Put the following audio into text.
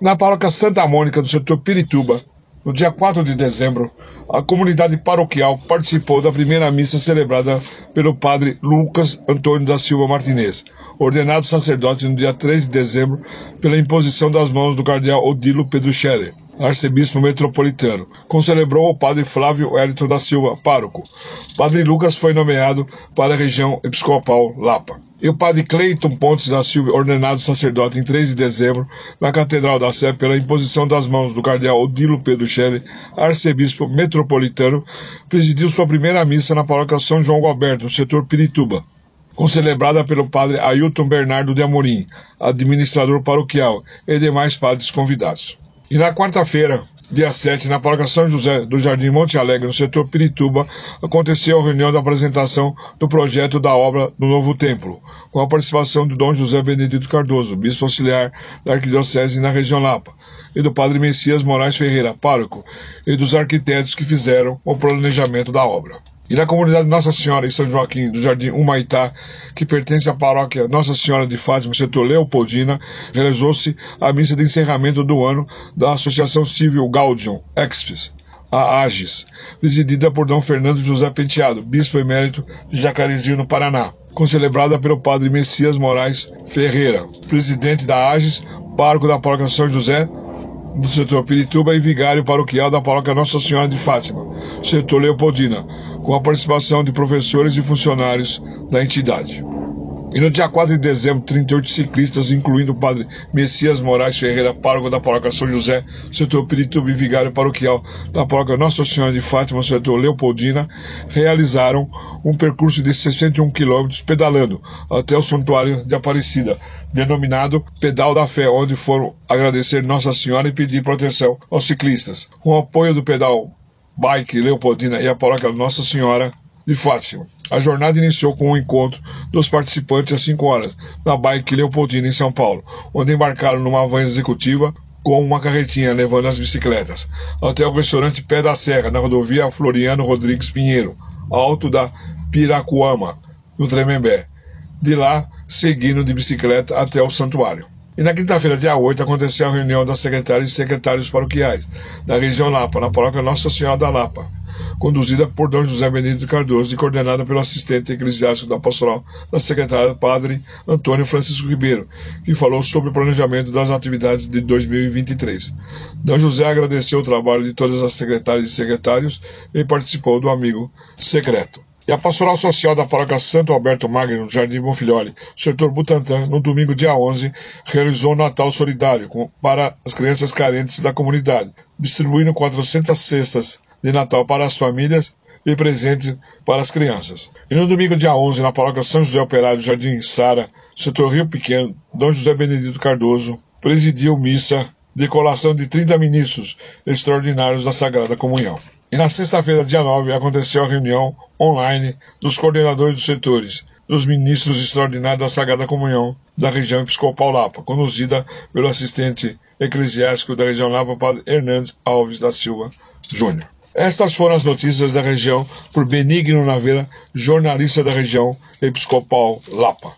Na paróquia Santa Mônica do setor Pirituba, no dia 4 de dezembro, a comunidade paroquial participou da primeira missa celebrada pelo padre Lucas Antônio da Silva Martinez, ordenado sacerdote no dia 3 de dezembro pela imposição das mãos do cardeal Odilo Pedro Scherer, arcebispo metropolitano. Concelebrou o padre Flávio Hélito da Silva, pároco. Padre Lucas foi nomeado para a região episcopal Lapa e o padre Cleiton Pontes da Silva, ordenado sacerdote em 3 de dezembro, na Catedral da Sé, pela imposição das mãos do cardeal Odilo Pedro Schelle, arcebispo metropolitano, presidiu sua primeira missa na paróquia São João Alberto, no setor Pirituba, concelebrada pelo padre Ailton Bernardo de Amorim, administrador paroquial, e demais padres convidados. E na quarta-feira, dia 7, na paróquia São José do Jardim Monte Alegre, no setor Pirituba, aconteceu a reunião da apresentação do projeto da obra do novo templo, com a participação do Dom José Benedito Cardoso, bispo auxiliar da Arquidiocese na região Lapa, e do padre Messias Moraes Ferreira, pároco, e dos arquitetos que fizeram o planejamento da obra. E na comunidade Nossa Senhora em São Joaquim do Jardim Humaitá, que pertence à paróquia Nossa Senhora de Fátima, setor Leopoldina, realizou-se a missa de encerramento do ano da Associação Civil Gaudium Expis, a AGES, presidida por Dom Fernando José Penteado, bispo emérito de Jacarezinho, no Paraná, concelebrada pelo padre Messias Moraes Ferreira, presidente da AGES, pároco da paróquia São José, do setor Pirituba e vigário paroquial da paróquia Nossa Senhora de Fátima, setor Leopoldina, com a participação de professores e funcionários da entidade. E no dia 4 de dezembro, 38 ciclistas, incluindo o padre Messias Moraes Ferreira, pároco da paróquia São José, setor Pirituba e vigário paroquial da paróquia Nossa Senhora de Fátima, setor Leopoldina, realizaram um percurso de 61 quilômetros pedalando até o Santuário de Aparecida, denominado Pedal da Fé, onde foram agradecer Nossa Senhora e pedir proteção aos ciclistas. Com o apoio do pedal Bike Leopoldina e a paróquia Nossa Senhora de Fátima. A jornada iniciou com o um encontro dos participantes às 5 horas na Bike Leopoldina em São Paulo, onde embarcaram numa van executiva com uma carretinha levando as bicicletas, até o restaurante Pé da Serra, na rodovia Floriano Rodrigues Pinheiro, alto da Piracuama, no Tremembé. De lá, seguindo de bicicleta até o santuário. E na quinta-feira, dia 8, aconteceu a reunião das secretárias e secretários paroquiais da região Lapa, na paróquia Nossa Senhora da Lapa, conduzida por Dom José Benedito Cardoso e coordenada pelo assistente eclesiástico da pastoral da secretária Padre Antônio Francisco Ribeiro, que falou sobre o planejamento das atividades de 2023. Dom José agradeceu o trabalho de todas as secretárias e secretários e participou do amigo secreto. E a Pastoral Social da Paróquia Santo Alberto Magno, no Jardim Bonfilholi, setor Butantã, no domingo dia 11, realizou o Natal Solidário para as crianças carentes da comunidade, distribuindo 400 cestas de Natal para as famílias e presentes para as crianças. E no domingo dia 11, na Paróquia São José Operário, Jardim Sara, setor Rio Pequeno, Dom José Benedito Cardoso presidiu missa de colação de 30 ministros extraordinários da Sagrada Comunhão. E na sexta-feira, dia 9, aconteceu a reunião online dos coordenadores dos setores, dos ministros extraordinários da Sagrada Comunhão da região Episcopal Lapa, conduzida pelo assistente eclesiástico da região Lapa, Padre Hernandes Alves da Silva Júnior. Estas foram as notícias da região por Benigno Naveira, jornalista da região Episcopal Lapa.